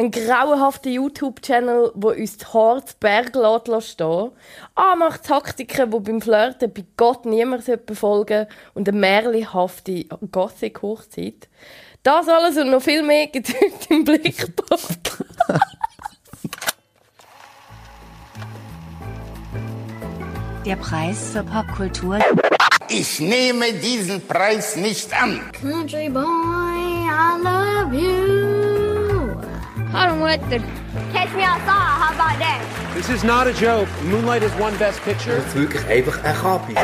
Ein grauenhafter YouTube-Channel, wo uns die Haare zu Berg lässt stehen. Ah, macht Taktiken, die beim Flirten bei Gott niemand befolgen und eine märchenhafte Gothic-Hochzeit. Das alles und noch viel mehr gibt es im Blick-Podcast. Der Preis für Popkultur. Ich nehme diesen Preis nicht an. Country boy, I love you. Hallo Mutter. Catch me outside, how about that? This is not a joke. Moonlight is one best picture. Das ist wirklich einfach ein Kapi.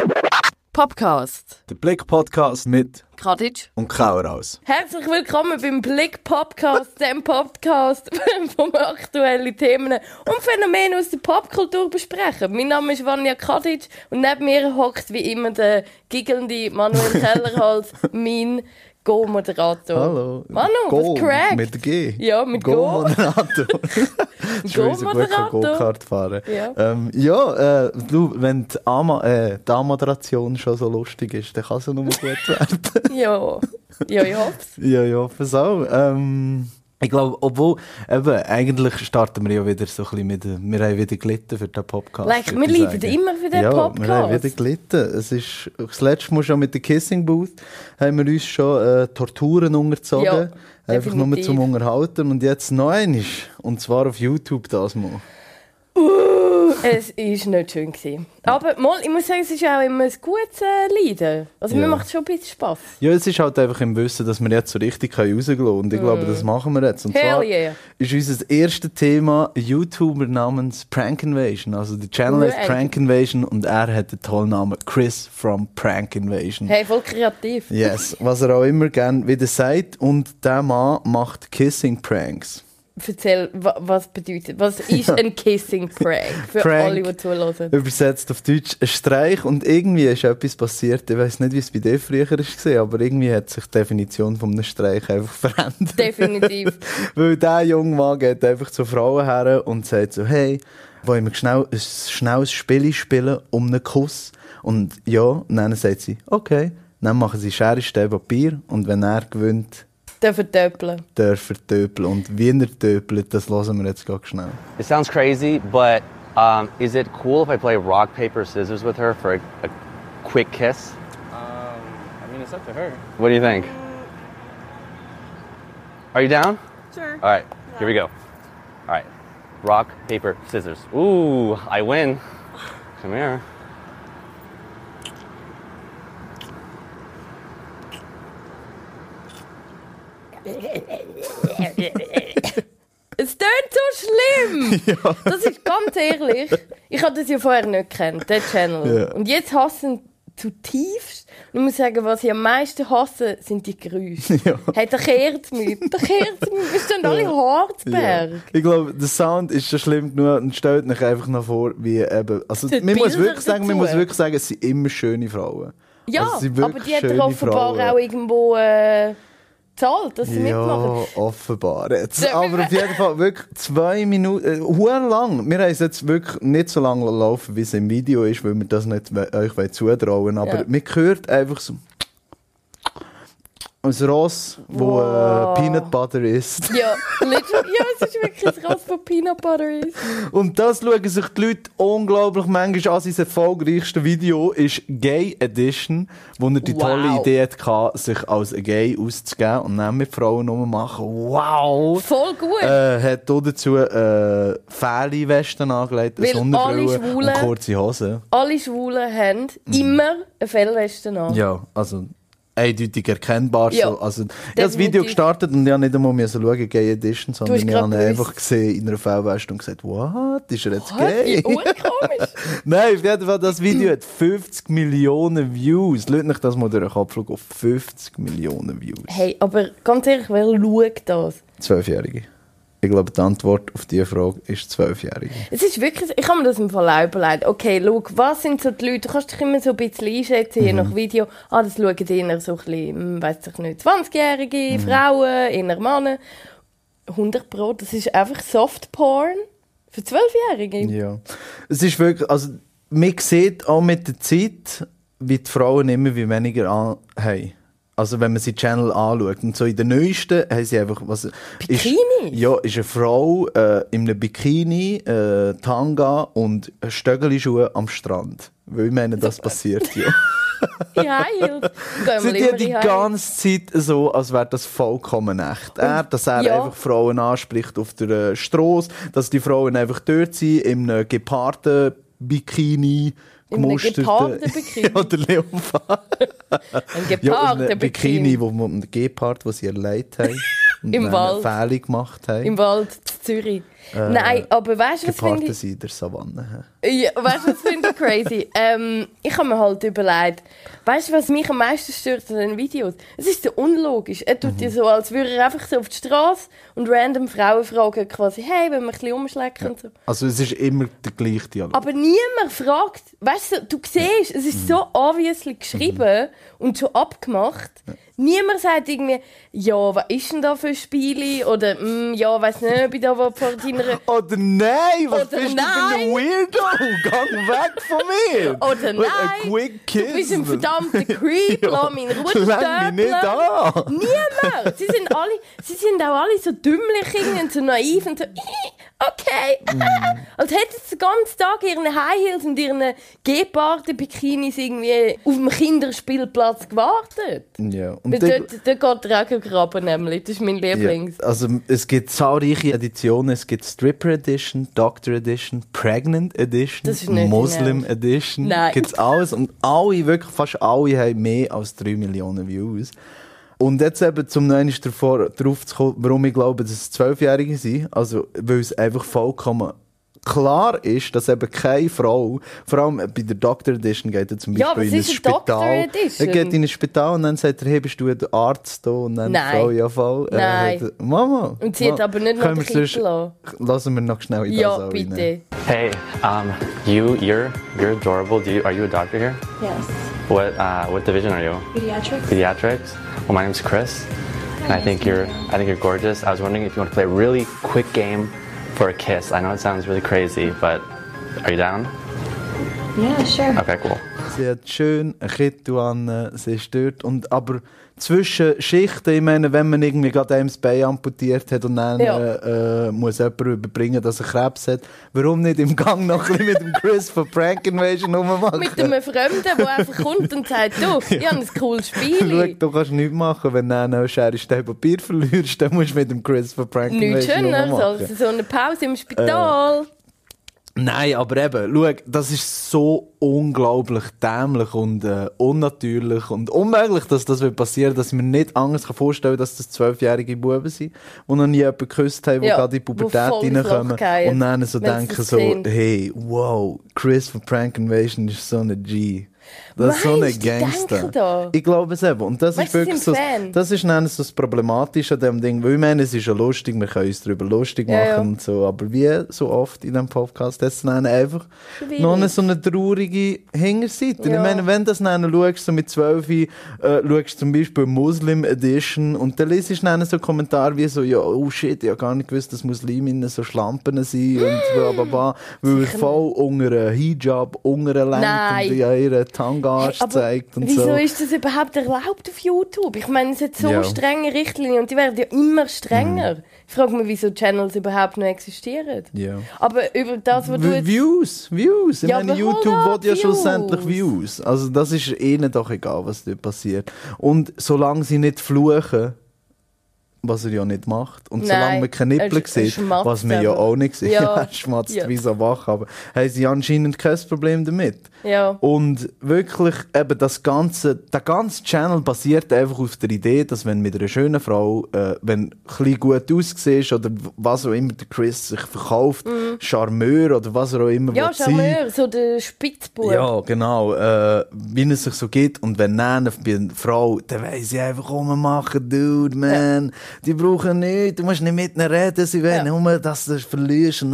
Podcast. Der Blick-Podcast mit Kadic. und Kauraus. Herzlich willkommen beim Blick Podcast, dem Podcast, wo wir aktuelle Themen und Phänomene aus der Popkultur besprechen. Mein Name ist Vanja Kadic und neben mir hockt wie immer der giggelnde Manuel Kellerhals, mein Go-Moderator. Hallo. Manu, Go was crack? Mit G. Ja, mit Go. Go-Moderator. Go-Moderator. Go-Kart fahren. Ja. Ähm, ja, äh, du, wenn die, Ama äh, die Anmoderation schon so lustig ist, dann kann sie nur gut werden. Ja, ja, ich hoffe ja, ja, pass auf. Ähm, ich glaube, obwohl, eben, eigentlich starten wir ja wieder so ein bisschen mit, äh, wir haben wieder gelitten für den Podcast. Like, wir leiden immer für den ja, Podcast. wir haben wieder gelitten. Es ist, das letzte Mal schon mit der Kissing Booth haben wir uns schon äh, Torturen unterzogen. Ja, einfach nur definitiv. zum Unterhalten. Und jetzt noch einmal. Und zwar auf YouTube das mal. Es war nicht schön. Gewesen. Aber mal, ich muss sagen, es ist auch immer ein gutes äh, Leiden. Also mir Ja. macht es schon ein bisschen Spass. Ja, es ist halt einfach im Wissen, dass wir jetzt so richtig rausgehen können. Und ich glaube, das machen wir jetzt. Und Mm. Hell zwar yeah. ist unser erstes Thema ein YouTuber namens Prank Invasion. Also der Channel heißt Right. Prank Invasion und er hat den tollen Namen Chris from Prank Invasion. Hey, voll kreativ. Yes, was er auch immer gerne wieder sagt. Und der Mann macht Kissing Pranks. Erzähl, wa was bedeutet, was ist ein Kissing Prank? Für Prank. alle, die zuhören. Übersetzt auf Deutsch ein Streich und irgendwie ist etwas passiert. Ich weiß nicht, wie es bei dir früher war, aber irgendwie hat sich die Definition von einem Streich einfach verändert. Definitiv. Weil dieser junge Mann geht einfach zu Frauen her und sagt so, hey, wollen wir schnell ein schnelles Spiel spielen um einen Kuss? Und ja, und dann sagt sie, okay. Dann machen sie Schere, Stein, Papier und wenn er gewinnt, Dürfen töpeln. darf töpeln. Und wie er töpelt, das hören wir jetzt ganz schnell. It sounds crazy, but um, is it cool if I play rock, paper, scissors with her for a, a quick kiss? Um, I mean, it's up to her. What do you think? Are you down? Sure. All right, here we go. All right, rock, paper, scissors. Ooh, I win. Come here. schlimm! Das ist ganz ehrlich. Ich habe das ja vorher nicht gekannt, den Channel. Ja. Und jetzt hassen zutiefst. Und ich muss sagen, was ich am meisten hasse, sind die Geräusche. Ja. Hey, da kehrt mich. Da kehrt mich. Wir stehen alle Harzberg. Ich glaube, der Sound ist schon schlimm genug und stellt euch einfach noch vor, wie eben. Also, man muss wirklich sagen, man muss wirklich sagen, es sind immer schöne Frauen. Ja, Also, aber die hat offenbar Frauen. auch irgendwo äh, gezahlt, dass sie mitmachen. Ja, offenbar jetzt. Aber auf jeden Fall wirklich zwei Minuten, äh, lang. Wir haben es jetzt wirklich nicht so lange laufen, wie es im Video ist, weil wir das nicht we- euch wollen zutrauen Aber Ja. man hört einfach so ein Ross, wo Wow. äh, Peanut Butter ist. Ja, ja, es ist wirklich ein Ross von Peanut Butter ist. Und das schauen sich die Leute unglaublich manchmal an. Sein erfolgreichste Video ist Gay Edition, wo er die Wow. tolle Idee hatte, sich als Gay auszugeben und dann mit Frauen rummachen. Wow! Voll gut. Äh, hat auch dazu äh, Fähli-Westen angelegt, eine Sonnenbrille und kurze Hosen. Alle Schwulen haben immer eine Fellweste an. Mhm. Ja, also eindeutig erkennbar. Ja, so. also, ich habe das. Video gestartet und ich habe nicht einmal müssen schauen, Gay Edition, sondern ich habe einfach gesehen in einer Fellweste und gesagt, what? Ist er jetzt What? gay? Nein, auf jeden Fall, das Video hat 50 Millionen Views. Lasst euch das mal durch den Kopf schauen, auf 50 Millionen Views. Hey, aber ganz ehrlich, wer schaut das? Zwölfjährige. Ich glaube, die Antwort auf diese Frage ist Zwölfjährige. Es ist wirklich, ich habe mir das im Fall auch überlegt. Okay, schau, was sind so die Leute? Du kannst dich immer so ein bisschen einschätzen, je nach Video. Ah, das schauen eher so ein bisschen, hm, weiss ich nicht, 20-Jährige, Frauen, eher Männer. 100 Pro, das ist einfach Softporn für 12-Jährige. Ja. Es ist wirklich, also, man sieht auch mit der Zeit, wie die Frauen immer wie weniger an haben. Also wenn man sie Channel anschaut. Und so in der neuesten haben sie einfach... Was, Bikinis? Ist, ja, ist eine Frau äh, in einem Bikini, äh, Tanga und Stöckelschuhe am Strand. Weil ich meine, das passiert ja. Wir immer tun die ganze Zeit so, als wäre das vollkommen echt. Er, dass er ja. einfach Frauen anspricht auf der äh, Strasse, dass die Frauen einfach dort sind, in einem gepaarten Bikini, In einem gemusterten... gepaarten Bikini? ja, der Leopard. Ein Ja, gepaarter ein Bikini, wo man einen Gepard, wo sie erleidet haben. und Im Wald. eine Fähle gemacht haben. Im Wald zu Zürich. Nein, aber weißt du, was finde ich... in der Savanne. Ja, weißt du, was finde ich crazy? ähm, ich habe mir halt überlegt, weißt du, was mich am meisten stört an den Videos? Es ist so unlogisch. Er tut dir so, als würde er einfach so auf die Straße und random Frauen fragen, quasi, hey, wenn wir ein bisschen umschlecken und so. Also es ist immer der gleiche Dialog. Aber niemand fragt, weißt du, du siehst, es ist so obviously geschrieben und schon abgemacht. Niemand sagt irgendwie, ja, was ist denn da für Spiele? Oder, mm, ja, weiß nicht, ob ich da vor deiner... Oder nein, was Oder bist du für ein nein. Weirdo? Gang weg von mir! Oder nein, ein quick kiss. du bist ein verdammter Creep, lass mich in Ruhe mich nicht an! Niemand! Sie sind, alle, sie sind auch alle so dümmlich und so naiv und so, okay. Mm. Als hätten sie den ganzen Tag ihren High Heels und ihren Geparden-Bikinis irgendwie auf dem Kinderspielplatz gewartet. Ja, und Weil dort- Dort, geht der auch graben nämlich, das ist mein Lieblings. Ja, also es gibt zahlreiche Editionen. Es gibt Stripper Edition, Doctor Edition, Pregnant Edition, Muslim Ernst. Edition. Nein. Gibt's alles und alle, wirklich fast alle, haben mehr als 3 Millionen Views. Und jetzt eben zum neuen davor drauf zu kommen, warum ich glaube, dass es Zwölfjährige sind. Also, weil es einfach vollkommen klar ist, dass eben keine Frau, vor allem bei der Doctor Edition geht er zum Ja, Beispiel was in ein Spital. Edition? Er geht in ein Spital und dann sagt er, hey, bist du der Arzt da? Und dann Nein. die Frau, ja voll. Äh, Nein. hat- Mama. Und sie hat aber nicht noch den Kittel. Lassen wir noch schnell in das Ja, auch rein. bitte. Hey, um, you, you're, you're adorable. Do you, are you a doctor here? Yes. What, uh, what division are you? Pediatrics? Pediatrics. Well, my name's Chris, and I think you're, I think you're gorgeous. I was wondering if you want to play a really quick game for a kiss. I know it sounds really crazy, but are you down? Yeah, sure. Okay, cool. Sie hat schön ein Kittel an, äh, sie ist dort. Und, aber zwischen Schichten, ich meine, wenn man irgendwie gerade einem das Bein amputiert hat und dann Ja. äh, äh, muss jemand überbringen, dass er Krebs hat, warum nicht im Gang noch ein bisschen mit dem Chris von Prank Invasion rummachen? Mit einem Fremden, der einfach kommt und sagt, du, ich habe ein cooles Schau, Spiel. du kannst nichts machen, wenn du noch Schere, Papier verlierst, dann musst du mit dem Chris von Prank Nichts Invasion schöner rummachen. als so eine Pause im Spital. Nein, aber eben, schau, das ist so unglaublich dämlich und äh, unnatürlich und unmöglich, dass das wird passieren, dass ich mir nicht anders kann vorstellen dass das zwölfjährige Buben sind, die noch nie jemanden geküsst haben, die Ja, gerade in die Pubertät reinkommen und dann so denken so, hey, wow, Chris von Prank Invasion ist so eine G. Das ist so eine die Gangster. da? Ich glaube es eben. Und das Weißt ist wirklich so, Fan. das ist dann so das Problematische an dem Ding. Weil ich meine, es ist ja lustig, wir können uns darüber lustig machen Ja, ja. und so. Aber wie so oft in diesem Podcast, das ist dann einfach Schwierig. noch eine, so eine traurige Hinterseite. Ja. Ich meine, wenn du das dann schaust, so mit 12, äh, schaust zum Beispiel Muslim Edition und dann liest du dann so Kommentare wie so, ja, oh shit, ich habe gar nicht gewusst, dass Musliminnen so Schlampen sind und bla bla bla. Weil er voll unter Hijab, unter Nein. und ja, ihre Tangarsch Aber zeigt und wieso so. ist das überhaupt erlaubt auf YouTube? Ich meine, es hat so Ja. strenge Richtlinien und die werden ja immer strenger. Ich frage mich, wieso Channels überhaupt noch existieren. Ja. Aber über das, was du jetzt... Views, Views. Ich Ja, meine, YouTube will ja schlussendlich Views. Views. Also das ist ihnen doch egal, was dort passiert. Und solange sie nicht fluchen, was er ja nicht macht, und Nein, solange man keine Nippel er er sieht, schmatzt was man ja auch nicht sieht, Ja. ja. er schmatzt Ja. wie so wach, aber haben sie anscheinend kein Problem damit. Ja. Und wirklich, eben das ganze, der ganze Channel basiert einfach auf der Idee, dass wenn mit einer schönen Frau, äh, wenn ein bisschen gut aussiehst oder was auch immer der Chris sich verkauft, Charmeur oder was er auch immer Mhm. Ja, will sein, Charmeur, so der Spitzbub. ja, genau. Äh, wie es sich so gibt. Und wenn dann bei einer Frau, dann weiss ich einfach, komm, machen, Dude, man. Die brauchen nichts. Du musst nicht mit ihnen reden. Sie wollen Ja. nur, dass du verlierst.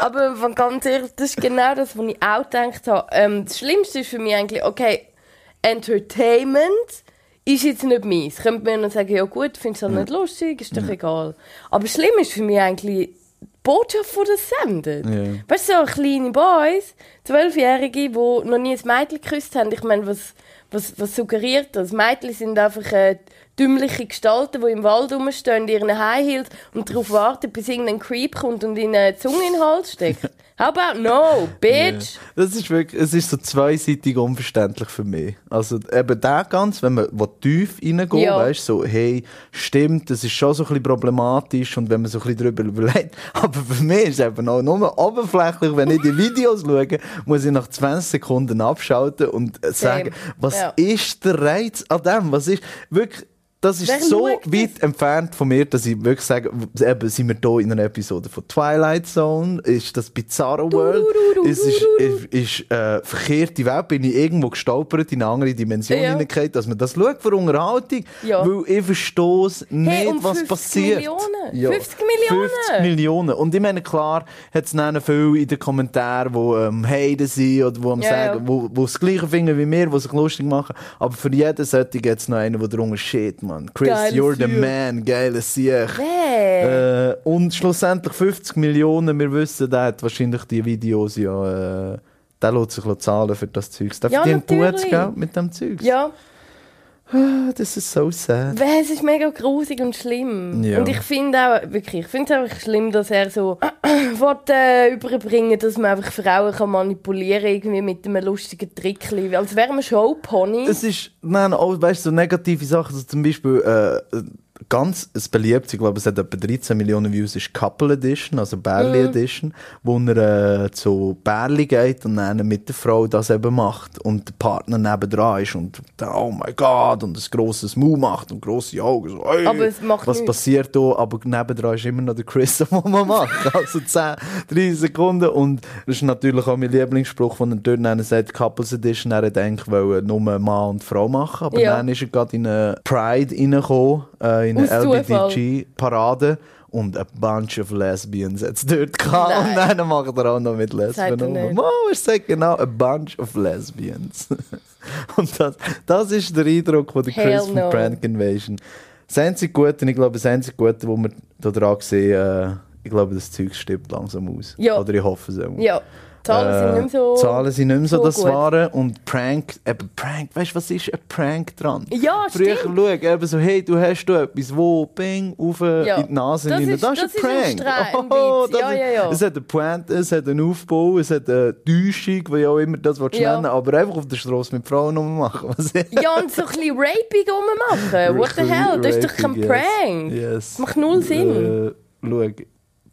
Aber von ganz ehrlich, das ist genau das, was ich auch gedacht habe. Ähm, das Schlimmste ist für mich eigentlich, okay, Entertainment ist jetzt nicht meins. Könnte man noch sagen, ja gut, findest du halt nicht lustig, ist doch egal. Aber schlimm ist für mich eigentlich Botschaft von das sendet. Ja. Weißt du, so kleine Boys, Zwölfjährige, die noch nie ein Mädchen geküsst haben. Ich meine, was, was, was suggeriert das? Mädchen sind einfach äh, dümmliche Gestalten, die im Wald rumstehen, ihren High Heels und darauf warten, bis irgendein Creep kommt und ihnen eine Zunge in den Hals steckt. How about no, bitch? Das ist wirklich, es ist so zweiseitig unverständlich für mich. Also eben der ganz, wenn man will tief reingeht, Ja. weißt so, hey, stimmt, das ist schon so ein bisschen problematisch und wenn man so ein bisschen darüber überlegt. Aber für mich ist es eben auch nur oberflächlich, wenn ich die Videos schaue, muss ich nach 20 Sekunden abschalten und sagen, was Ja. ist der Reiz an dem? Was ist wirklich, das ist Wer so schaut das? weit entfernt von mir, dass ich wirklich sage, eben, sind wir hier in einer Episode von Twilight Zone? Ist das Bizarro World? du, Es ist, ist, ist äh, verkehrte Welt, bin ich irgendwo gestolpert in eine andere Dimension Ja. hineingefallen, dass man das schaut für Unterhaltung, Ja. weil ich verstehe nicht, um was 50 passiert. Millionen. 50 Millionen. 50 Millionen. Und ich meine, klar, hat es dann viele in den Kommentaren, die ähm, Haten sind oder die am Ja, sagen, ja. wo, wo das Gleiche finden wie wir, die sich lustig machen. Aber für jeden sollte gibt es noch einen, der drunter shit, man. Chris, Geiles you're the Sieg. man, geiler Sieg. Wer? Äh, und schlussendlich 50 Millionen, wir wissen, der hat wahrscheinlich die Videos ja, äh, der lässt sich zahlen für das Zeug. Der Ja, verdient natürlich. gutes Geld mit dem Zeug. ja. Das ist so sad. Weil Es ist mega grusig und schlimm. Ja. Und ich finde auch, wirklich, ich finde es einfach schlimm, dass er so will, äh, überbringen dass man einfach Frauen kann manipulieren irgendwie mit einem lustigen Trick. Als wäre man Showpony. Es ist, nein, auch, weißt du, so negative Sachen, also zum Beispiel, äh, ganz ein beliebtes, ich glaube, es hat etwa 13 Millionen Views, ist Couple Edition, also Bärli Mhm. Edition, wo er äh, zu Bärli geht und dann mit der Frau das eben macht und der Partner nebendran ist und der, oh mein Gott, und ein grosses Mu macht und grosse Augen, so, hey, Aber es macht was nichts. passiert da, aber nebendran ist immer noch der Chris, den man macht, also 10, 30 Sekunden und das ist natürlich auch mein Lieblingsspruch, von den dort dann sagt, Couples Edition, er eigentlich wollen nur Mann und Frau machen, aber Ja. dann ist er gerade in eine Pride reingekommen, äh, in LGBTG-Parade und a bunch of lesbians hat es dort gehabt Nein. und dann macht er auch noch mit Lesben nicht. Oh, er sagt genau, a bunch of lesbians. und das, das ist der Eindruck von der Hell Chris von no. Prank Invasion. Das einzige Gute, ich glaube, das einzige Gute, wo wir da dran sehen, äh, ich glaube, das Zeug stirbt langsam aus. Ja. Oder ich hoffe es auch. ja, Zahlen sind nicht mehr so. Äh, Zahlen sind nicht mehr so, so das gut. Wahre. Und Prank, eben Prank, weißt du, was ist ein Prank dran? Ja, Früher stimmt. schau, eben so, hey, du hast du etwas, wo, bing, auf Ja. in die Nase Das rein. ist- das ist das ein Prank. ist ein Oh, das Ja, ja, ja. Es hat eine Pointe, es hat einen Aufbau, es hat eine Täuschung, wie auch immer das willst Ja. nennen, aber einfach auf der Straße mit Frauen rummachen. Ja, und so ein bisschen Raping rummachen. What the hell? Das ist doch kein Raping, Prank. Yes. yes. Das macht null Sinn. Äh, schau,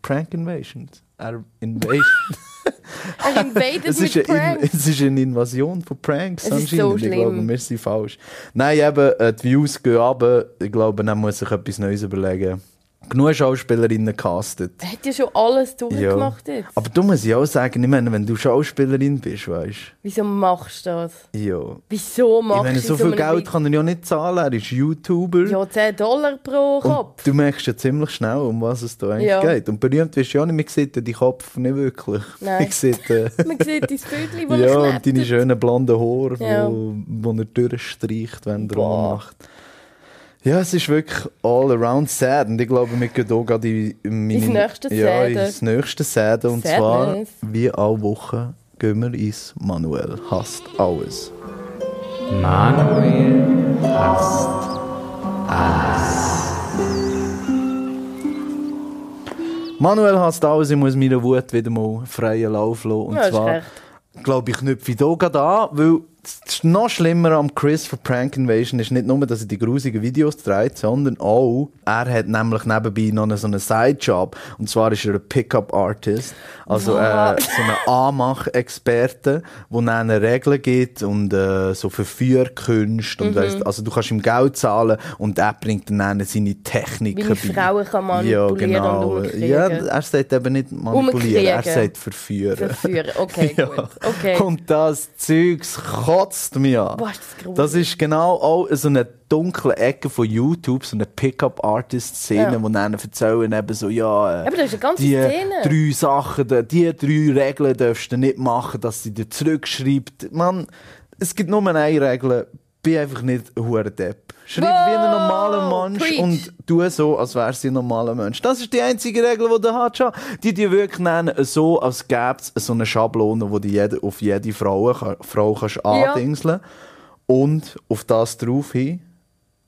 Prank Invasion. Er Invasion. Es ist, eine es ist eine Invasion von Pranks Es anscheinend. so ich glaube, wir sind falsch. Nein, eben, äh, die Views gehen runter. Ich glaube, dann muss sich etwas Neues überlegen. Genug Schauspielerinnen castet. Er hat ja schon alles durchgemacht jetzt. Aber du musst ja auch sagen, ich meine, wenn du Schauspielerin bist, weißt Wieso machst du das? du, ja. Wieso Ich machst meine, du so viel einem Geld kann er ja nicht zahlen. Er ist YouTuber. Ja, 10 Dollar pro Und Kopf. du merkst ja ziemlich schnell, um was es da eigentlich Ja. geht. Und berühmt wirst du ja nicht, man sieht ja deinen Kopf nicht wirklich. Nein. Man sieht, äh, Man sieht dein Viertel, wo ja, und deine schönen blonden Haare, Ja. wo, wo er durchstreicht, wenn er Boah. macht. Ja, es ist wirklich all around sad. Und ich glaube, wir gehen hier gerade in, in meine... Ins nächste Ja, Säden. ins nächste Säden. Und zwar, Sadness. wie alle Wochen, gehen wir ins Manuel. Hasst alles. Manuel hasst Manuel hasst alles. Ich muss meiner Wut wieder mal freien Lauf lassen. Und Ja, zwar... glaube ich, knüpfe ich hier gerade an, weil das noch schlimmer am Chris von Prank Invasion ist nicht nur, dass er die grusigen Videos dreht, sondern auch, er hat nämlich nebenbei noch einen, so einen Sidejob. Und zwar ist er ein Pickup-Artist, also äh, so ein Anmach-Experte, der dann Regeln gibt und äh, so Verführkünste. Und weißt, also du kannst ihm Geld zahlen und er bringt dann seine Techniken Wie bei. Frauen kann ja, manipulieren genau. und umkriegen. Ja, er sagt eben nicht manipulieren, er sagt verführen. Verführen. Okay, Ja. gut. Okay. Und das Zeugs kotzt mich an. Boah, ist das gruselig. das ist genau auch so eine dunkle Ecke von YouTube, so eine Pickup-Artist-Szene, Ja. wo dann erzählen eben so, ja, äh, Aber das ist eine ganze die Szene. drei Sachen, die, drei Regeln darfst du nicht machen, dass sie dir zurückschreibt. Man, es gibt nur eine Regel, bin einfach nicht ein hure Schreib wie ein normaler Wow, Mensch preach. und tu so, als wärst du ein normaler Mensch. Das ist die einzige Regel, die du hast. schon. Die die wirklich nennen, so, als gäbe es so eine Schablone, die du jede, auf jede Frau, kann- Frau kannst Ja. andingseln Und auf das drauf hin,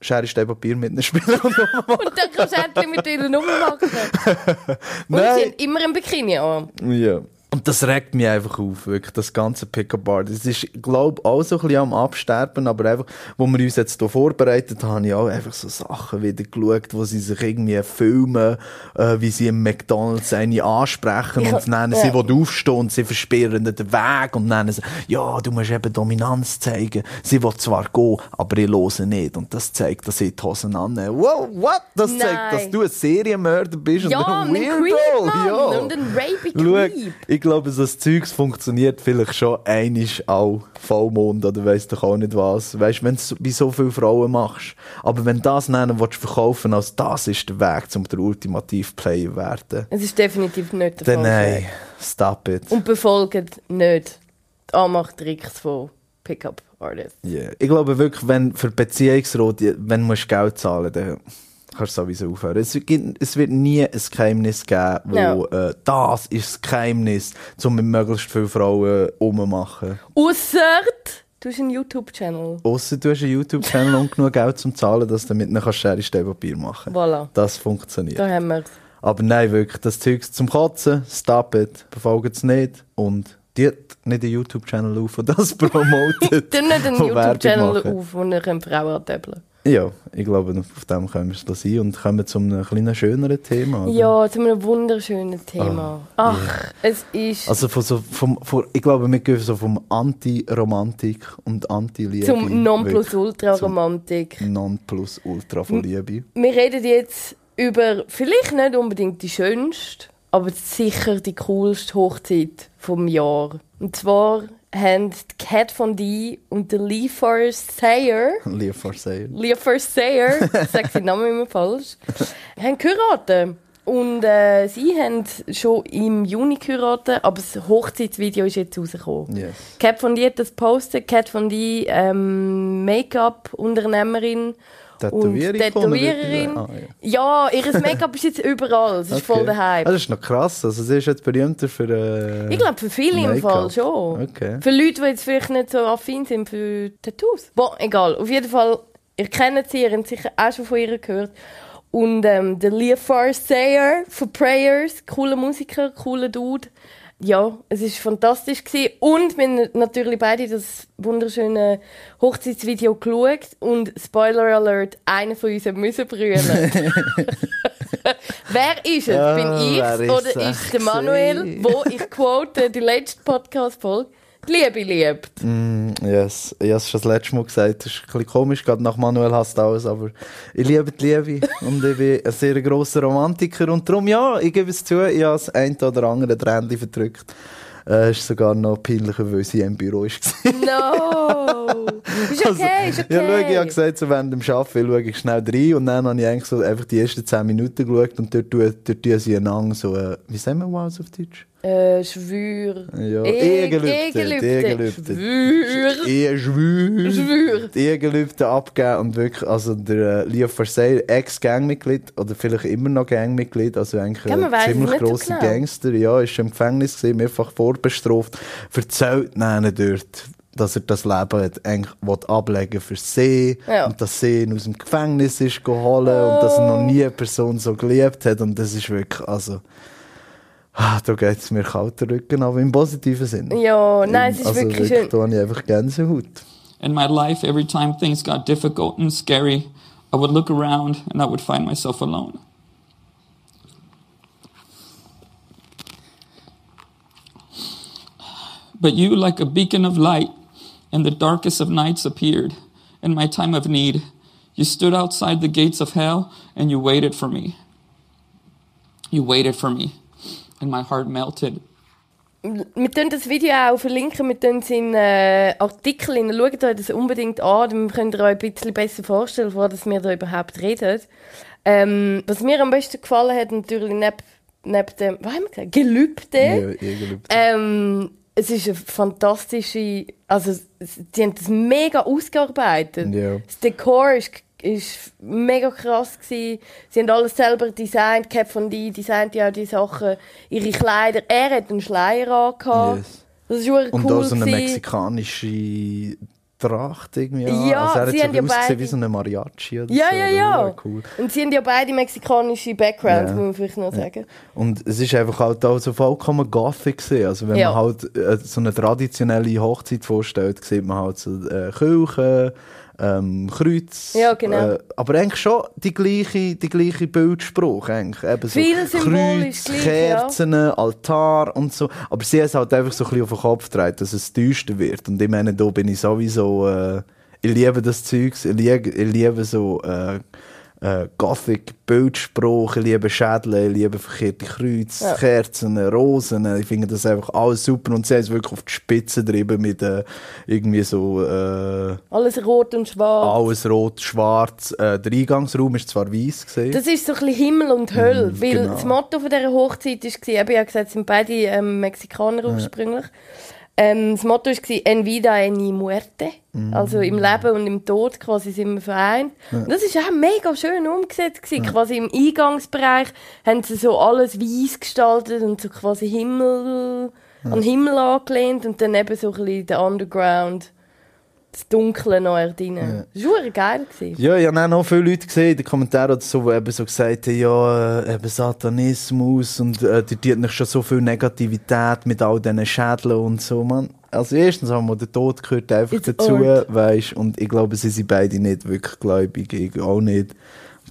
Schere, Stein, Papier mit einem Spieler und Und dann kannst du endlich mit ihnen rummachen. Und sie Nein. haben immer ein Bikini an. Ja. Und das regt mich einfach auf, wirklich, das ganze Pickup-Art. Es ist, glaube ich, auch so ein bisschen am Absterben, aber einfach, wo wir uns jetzt hier vorbereitet haben, auch einfach so Sachen wieder geschaut, wo sie sich irgendwie filmen, äh, wie sie im McDonalds eine ansprechen Ich- und nennen ja. sie, wo du aufstehen und sie versperren den Weg und nennen sie, ja, du musst eben Dominanz zeigen. Sie will zwar gehen, aber ich höre nicht. Und das zeigt, dass sie die Hosen annehmen. Wow, what? Das zeigt, Nein. dass du ein Serienmörder bist Ja, und ein Weirdo. Creep, ja. Und ein rapey Schau, Creep. Ich glaube, so das Zeugs funktioniert vielleicht schon einisch auch Vollmond oder weiss doch auch nicht was. Weißt du, wenn du bei so vielen Frauen machst. Aber wenn das nennen willst, verkaufen als das ist der Weg, um der ultimative Player zu werden, Es ist definitiv nicht der dann falsche nein, stop it. Und befolgt nicht die Anmachtricks von Pickup Artists. Yeah. Ich glaube wirklich, wenn für Beziehungsrat, wenn du musst Geld zahlen dann kannst sowieso aufhören. Es, gibt, es wird nie ein Geheimnis geben, wo Ja. äh, das ist das Geheimnis, um mit möglichst vielen Frauen umzumachen. Ausser du hast einen YouTube-Channel. Ausser du hast einen YouTube-Channel und genug Geld zum Zahlen, dass du damit nicht Schere, Stein, Papier machen Voilà. Das funktioniert. Da haben wir es. Aber nein, wirklich, das Zeug zum Kotzen, stop it, befolgt es nicht und tut nicht einen YouTube-Channel auf, der das promotet. Dann nicht einen YouTube-Channel auf, wo könnt Frauen antöbeln Ja, ich glaube, auf dem können wir es lassen und kommen zu einem kleinen schöneren Thema. oder? Ja, zu einem wunderschönen Thema. Ach, es ist Also von so, vom, von, ich glaube, wir gehen so vom Anti-Romantik und Anti-Liebe. zum Nonplusultra-Romantik. Nonplusultra von Liebe. Wir reden jetzt über vielleicht nicht unbedingt die schönste, aber sicher die coolste Hochzeit vom Jahr. Und zwar haben die Cat von D und der Lee Forrest Sayer Liebe for Sale. Leah Sayer, ich sage den Namen immer falsch, haben geheiratet. Und äh, sie haben schon im Juni geheiratet, aber das Hochzeitsvideo ist jetzt rausgekommen. Yes. Cat von D hat das postet. Cat von D, ähm, Make-up-Unternehmerin und Tätowierung Tätowiererin. Ah, ja. ja, ihr Make-up ist jetzt überall. Es ist voll Okay. der Hype. Ah, das ist noch krass. Also, sie ist jetzt berühmter für. Äh, ich glaube, für viele im. Fall schon. Okay. Für Leute, die jetzt vielleicht nicht so affin sind für Tattoos. Boah, egal. Auf jeden Fall, ihr kennt sie, ihr habt sicher auch schon von ihr gehört. Und ähm, der Leah Farsayer von Prayers, cooler Musiker, cooler Dude. Ja, es war fantastisch. Gewesen. Und wir haben natürlich beide das wunderschöne Hochzeitsvideo geschaut. Und Spoiler Alert, einer von uns müssen brüllen. Wer ist es? Bin ich ist oder es ist der Manuel, wo ich quote die letzte Podcast-Folge, die Liebe liebt? Mm, yes. Ich habe es schon das letzte Mal gesagt. Das ist ein bisschen komisch, gerade nach Manuel hasst alles, aber ich liebe die Liebe und ich bin ein sehr grosser Romantiker und darum, ja, ich gebe es zu, ich habe das ein oder andere Tränchen verdrückt. Äh, ist sogar noch peinlicher, weil sie im Büro war. No! Ist okay, ist okay. Ja, schau, ich habe gesagt, so während dem Arbeiten schaue ich schnell rein und dann habe ich eigentlich so einfach die ersten 10 Minuten geschaut und dort tun, dort tun sie einander so, äh, wie sagen wir was auf Deutsch? Äh, Schwür. Ja, Eh- Ehegelübde. Ehegelübde. Schwür. Eheschwür. Schwür. Ehegelübde abgeben und wirklich, also der äh, Leo Versailles, Ex-Gangmitglied oder vielleicht immer noch Gangmitglied, also eigentlich Ja, ein ziemlich grosser genau. Gangster, ja, ist im Gefängnis gewesen, mehrfach vorbestraft, erzählt ihnen dort, dass er das Leben hat, eigentlich ablegen für sie Ja. und dass sie ihn aus dem Gefängnis ist geholt und dass er noch nie eine Person so geliebt hat und das ist wirklich, also ah, da geht es mir kalter Rücken, aber im positiven Sinn. Ja, nein, es ist also wirklich schön. Da habe ich einfach Gänsehaut. In my life, every time things got difficult and scary, I would look around and I would find myself alone. But you, like a beacon of light, in the darkest of nights appeared. In my time of need, you stood outside the gates of hell and you waited for me. You waited for me, and my heart melted. Wir tun das Video auch verlinken, wir tun seinen äh, Artikel in. Schaut euch das unbedingt an, dann könnt ihr euch ein bisschen besser vorstellen, vor dass wir da überhaupt reden. Ähm, was mir am besten gefallen hat, natürlich neben, neben dem, was haben wir gesagt? Gelübde. Ja, Ehegelübde. Ähm, es ist eine fantastische, also sie haben das mega ausgearbeitet. Ja. Das Dekor ist, ist mega krass gewesen. Sie haben alles selber designt. Cap von die designt ja die Sachen, ihre Kleider. Er hat einen Schleier angehabt. Yes. Das ist schon Und cool auch so eine mexikanische Tracht irgendwie. Ja, also er hat sie so haben ja beide- wie so eine Mariachi oder Ja, so. ja, ja. Cool. Und sie haben ja beide mexikanische Backgrounds, Ja. muss man vielleicht noch sagen. Und es ist einfach halt auch so vollkommen gothic gewesen. Also wenn Ja. man halt äh, so eine traditionelle Hochzeit vorstellt, sieht man halt so äh, Kirchen, ähm, Kreuz. Ja, genau. Äh, aber eigentlich schon die gleiche, die gleiche Bildspruch eigentlich. Eben so Viel Kreuz, gleich, Kerzen, Altar und so. Aber sie haben es halt einfach so ein bisschen auf den Kopf gedreht, dass es düster wird. Und ich meine, da bin ich sowieso... Äh, ich liebe das Zeugs. Ich liebe, ich liebe so... Äh, äh, Gothic, Bildspruch, ich liebe Schädel, ich liebe verkehrte Kreuze, Ja. Kerzen, Rosen, ich finde das einfach alles super und sie haben es wirklich auf die Spitze getrieben mit äh, irgendwie so äh, Alles rot und schwarz. alles rot, schwarz. Äh, der Eingangsraum ist zwar weiß gesehen. Das ist so ein bisschen Himmel und Hölle, weil genau. das Motto von dieser Hochzeit war, ich habe ja gesagt, es sind beide ähm, Mexikaner ursprünglich. Ähm, das Motto war «En vida en y muerte», Mhm. also im Leben und im Tod quasi sind wir vereint. Und das ist auch mega schön umgesetzt gewesen. Quasi im Eingangsbereich haben sie so alles weiß gestaltet und so quasi Himmel, an Himmel angelehnt und dann eben so ein bisschen der Underground, das Dunkle noch drin. Das war geil. Gewesen. Ja, ich habe auch noch viele Leute gesehen in den Kommentaren, oder so, die eben so gesagt haben, ja, äh, eben Satanismus und äh, die tut nicht schon so viel Negativität mit all diesen Schädeln und so, man. Also erstens haben wir den Tod gehört einfach It's dazu, art. weißt und ich glaube, sie sind beide nicht wirklich gläubig, ich auch nicht.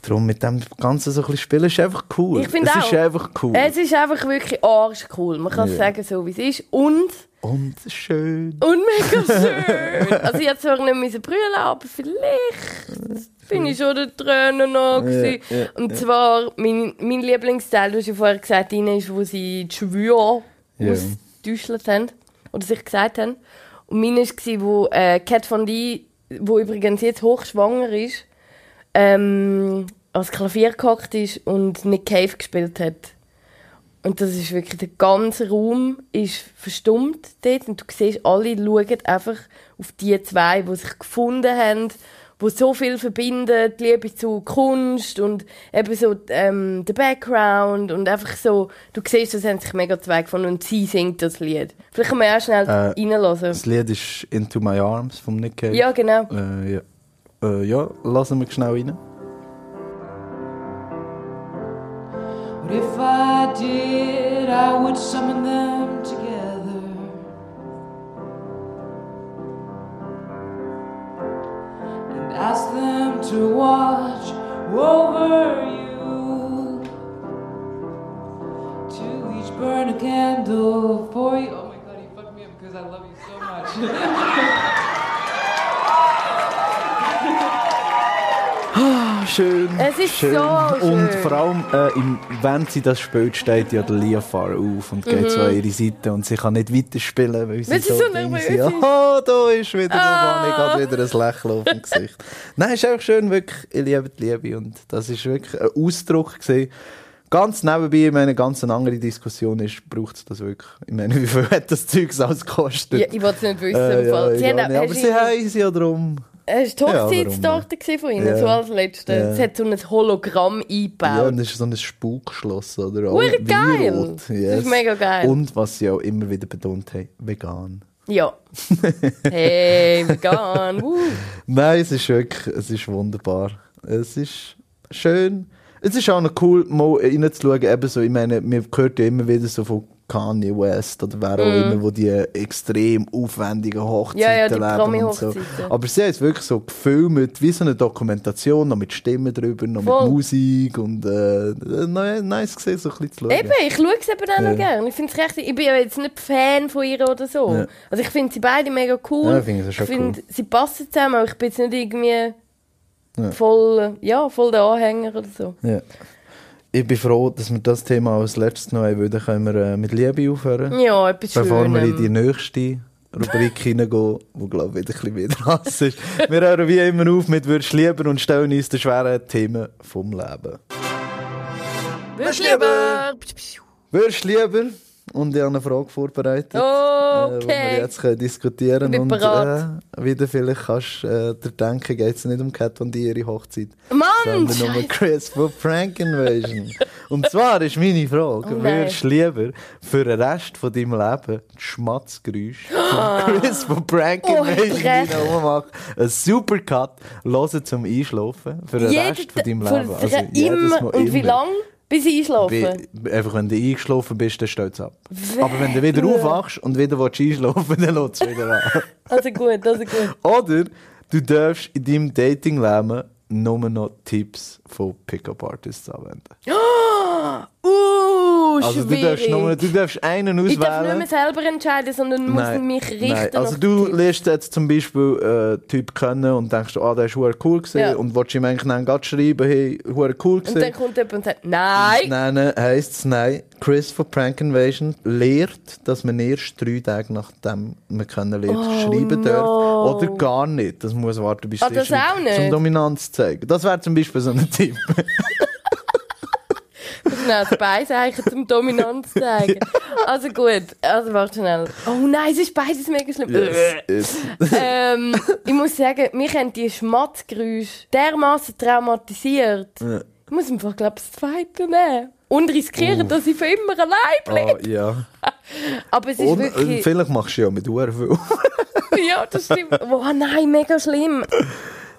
Darum mit dem Ganzen so ein bisschen spielen ist einfach cool. Ich finde es auch. ist einfach cool. Es ist einfach wirklich arschcool. Man kann es Ja. sagen, so wie es ist. Und, und schön. und mega schön. also ich hätte zwar nicht müssen brüllen, aber vielleicht bin ich schon der Tränen noch. gewesen. ja, und zwar, mein, mein Lieblingsteil, du hast ja vorher gesagt, rein ist, wo sie die Schwüre Ja. ausgetäuscht haben. Oder sich gesagt haben. Und meine war, wo äh, Cat Von D, wo übrigens jetzt hochschwanger ist, ähm, ans Klavier gehockt ist und Nick Cave gespielt hat. Und das ist wirklich, der ganze Raum ist verstummt dort und du siehst, alle schauen einfach auf die zwei, die sich gefunden haben, wo so viel verbinden, die Liebe zu Kunst und eben so ähm, der Background und einfach so, du siehst, das haben sich mega zwei gefunden und sie singt das Lied. Vielleicht kann man auch schnell Äh, reinlassen. Das Lied ist Into My Arms vom Nick Cave. Ja, genau. Äh, ja. Äh, ja, lassen wir schnell rein. If I did, I would summon them together. And ask them to watch over you. To each burn a candle for you. Oh my god, you fucked me up because I love you so much. schön. Es ist schön. so Und schön. vor allem, äh, im, wenn sie das spielt, steht ja der Liafar auf und geht so an ihre Seite und sie kann nicht weiterspielen, weil sie Mhm. Sie so, so sind. ist. Ah, da ist wieder Ah. ich habe wieder ein Lächeln auf dem Gesicht. Nein, ist einfach schön, wirklich. Ich liebe die Liebe und das ist wirklich ein Ausdruck gewesen. Ganz nebenbei, ich meine, ganz eine andere Diskussion ist, braucht es das wirklich? Ich meine, wie viel hat das Zeug alles gekostet? Ja, ich wollte es nicht wissen. Äh, ja, sie haben, nicht. aber sie sie ja drum. Hast du die Ja, warum Hochzeitstorte gesehen von ihnen? Ja. So als letzte. Ja. Es hat so ein Hologramm Ja, eingebaut. und das ist so ein Spukschloss, oder? Wie geil. rot, Das ist mega geil. Und was sie auch immer wieder betont haben, vegan. Ja. Hey, vegan. Uh. Nein, es ist wirklich, es ist wunderbar. Es ist schön. Es ist auch noch cool, mal reinzuschauen, eben so, ich meine, man hört ja immer wieder so von Kanye West oder wer auch Mhm. immer, wo die extrem aufwendigen Hochzeiten Ja, ja, die leben und so. Aber sie haben es wirklich so gefilmt, wie so eine Dokumentation, noch mit Stimmen drüber, noch Voll. mit Musik und äh, nice gesehen, so ein bisschen zu schauen. Eben, ich schaue es eben auch noch Ja. gerne. Ich, find's recht, ich bin ja jetzt nicht Fan von ihr oder so. Ja. Also ich finde sie beide mega cool. Ja, ich finde find, cool. sie passen zusammen, aber ich bin jetzt nicht irgendwie voll, ja, voll der Anhänger oder so. Ich bin froh, dass wir das Thema als letztes noch haben, weil dann können wir äh, mit Liebe aufhören. Ja, etwas Bevor wir in Schönem. die nächste Rubrik hineingehen, die, glaube ich, wieder ein bisschen wieder Hass ist. Wir hören wie immer auf mit «Würdest lieber» und stellen uns den schweren Themen vom Leben. Würdest lieber... «Würdest lieber» und ich habe eine Frage vorbereitet, äh, wo wir Okay. jetzt können diskutieren bin und äh, wieder vielleicht kannst äh, dir denken, geht es nicht um Cat Von D ihre Hochzeit, Mann, sondern um. Chris von Prank Invasion. und zwar ist meine Frage, Oh würdest du lieber für den Rest von deinem Leben die Schmatzgeräusche von Chris von Prank Oh, Invasion deinen machen, einen Supercut hören zum Einschlafen für den Rest von deinem Leben? Also jedes. Mal, Und wie lange? Bis ich einschlafe? Be- Einfach wenn du eingeschlafen bist, dann stellt es ab. Aber wenn du wieder aufwachst und wieder willst einschlafen dann lässt es wieder an. Also gut, also gut. Oder du darfst in deinem Datingleben nur noch Tipps von Pickup-Artists anwenden. Uh, Also du darfst, schwierig. nur, du darfst einen ich darf auswählen. nicht mehr selber entscheiden, sondern muss mich richten nein. Also du Tipps. lernst jetzt zum Beispiel äh, Typ kennen und denkst, ah, der ist hure cool gewesen Ja. und willst ihm eigentlich dann grad schreiben, hey, hure cool Und dann gewesen. kommt jemand und sagt, nein. Nein, nein, heisst es nein. Chris von Prank Invasion lehrt, dass man erst drei Tage nachdem man kennenlernt, Oh, schreiben no. darf. Oder gar nicht. Das muss warten, bis sie das auch nicht? Zum Dominanz zeigen. Das wäre zum Beispiel so ein Tipp. Schnell das Beiseichen zum Dominanz zeigen. Also gut, also warte schnell. Oh nein, es ist beides mega schlimm. Yes, yes. ähm, ich muss sagen, mich haben die Schmatzgeräusche dermaßen traumatisiert. Ja. Ich muss einfach, glaube ich, das zweite nehmen. Und riskieren, dass ich für immer allein bleibe. Ah, ja. Aber es ist Und äh, wirklich... vielleicht machst du ja mit Uhr viel. ja, das stimmt. Oh nein, mega schlimm.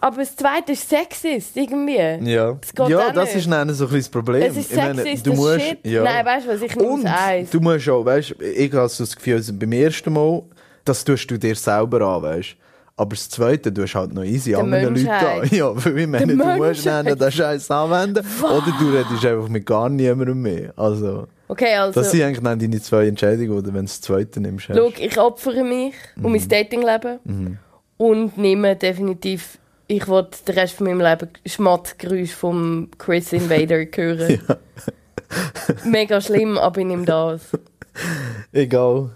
Aber das zweite ist Sexist, irgendwie. Ja, Das geht ja das ist dann so ein das Problem. Es ist meine, sexist, du musst, Shit. Ja. Nein, weißt du was, ich Und es eins. du musst auch, weißt du, ich habe so das Gefühl, also beim ersten Mal, das tust du dir selber an, weißt Aber das zweite du halt noch easy Der anderen Leuten an. Ja, weil ich meine, Der du musst dann den Scheiß anwenden oder du redest einfach mit gar niemandem mehr. Also, Okay, also... das sind eigentlich dann deine zwei Entscheidungen, oder wenn du das zweite nimmst. hast. Schau, ich opfere mich und Mhm. mein Datingleben und nehme definitiv, ich will den Rest von meinem Leben Schmattgeräusch vom Chris Invader hören. Mega schlimm, aber ich nehme das. Egal.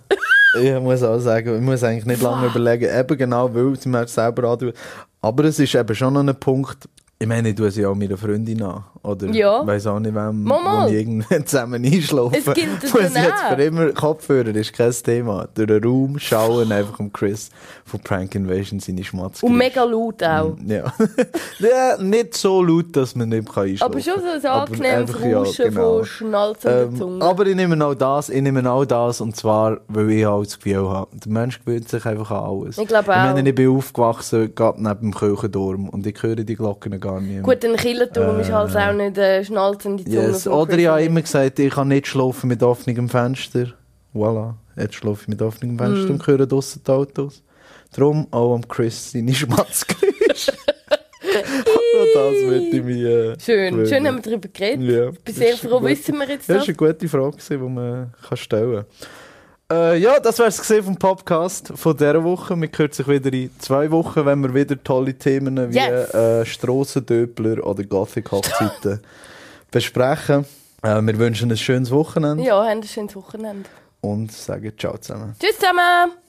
ich muss auch sagen, ich muss eigentlich nicht lange überlegen, eben genau, weil sie mir selber antun. Aber es ist eben schon ein Punkt, ich meine, ich tue sie auch meiner Freundin an. Oder Ja. weiss auch nicht, wem mal. wo ich irgendwann zusammen einschlafen. Es gibt dann jetzt auch. für immer Kopfhörer, ist kein Thema. Durch den Raum schauen, einfach um Chris von Prank Invasion seine Schmatzgeräusche. Und mega laut auch. Ja. ja, nicht so laut, dass man nicht kann einschlafen Aber schon so ein angenehmes einfach, ja, Rauschen genau. von schnalzender Ähm, Zunge. aber ich nehme auch das, ich nehme auch das, und zwar, weil ich auch das Gefühl habe, der Mensch gewöhnt sich einfach an alles. Ich glaube Ich meine, auch. ich bin aufgewachsen, gerade neben dem Kirchendorm, und ich höre die Glocken gar nicht mehr. Gut, ein Killerturm ist halt auch nicht eine schnalzende Zunge Yes. Oder ich habe immer gesagt, ich kann nicht schlafen mit offenem Fenster. Voilà, jetzt schlafe ich mit offenem Fenster Mm. und höre draussen die Autos. Darum auch am Chris seine Schmatzgeräusche. Das würde ich mir äh, Schön, gewöhnen. schön haben wir darüber geredet. Ja, Ich bin sehr froh, wissen wir jetzt das. das war eine gute Frage, die man kann stellen kann. Äh, ja, das wäre es vom Podcast von dieser Woche. Wir hören sich wieder in zwei Wochen, wenn wir wieder tolle Themen wie Yes. äh, Strassendöpler oder Gothic-Hochzeiten besprechen. Äh, wir wünschen ein schönes Wochenende Ja, ein schönes Wochenende. und sagen Ciao zusammen. Tschüss zusammen!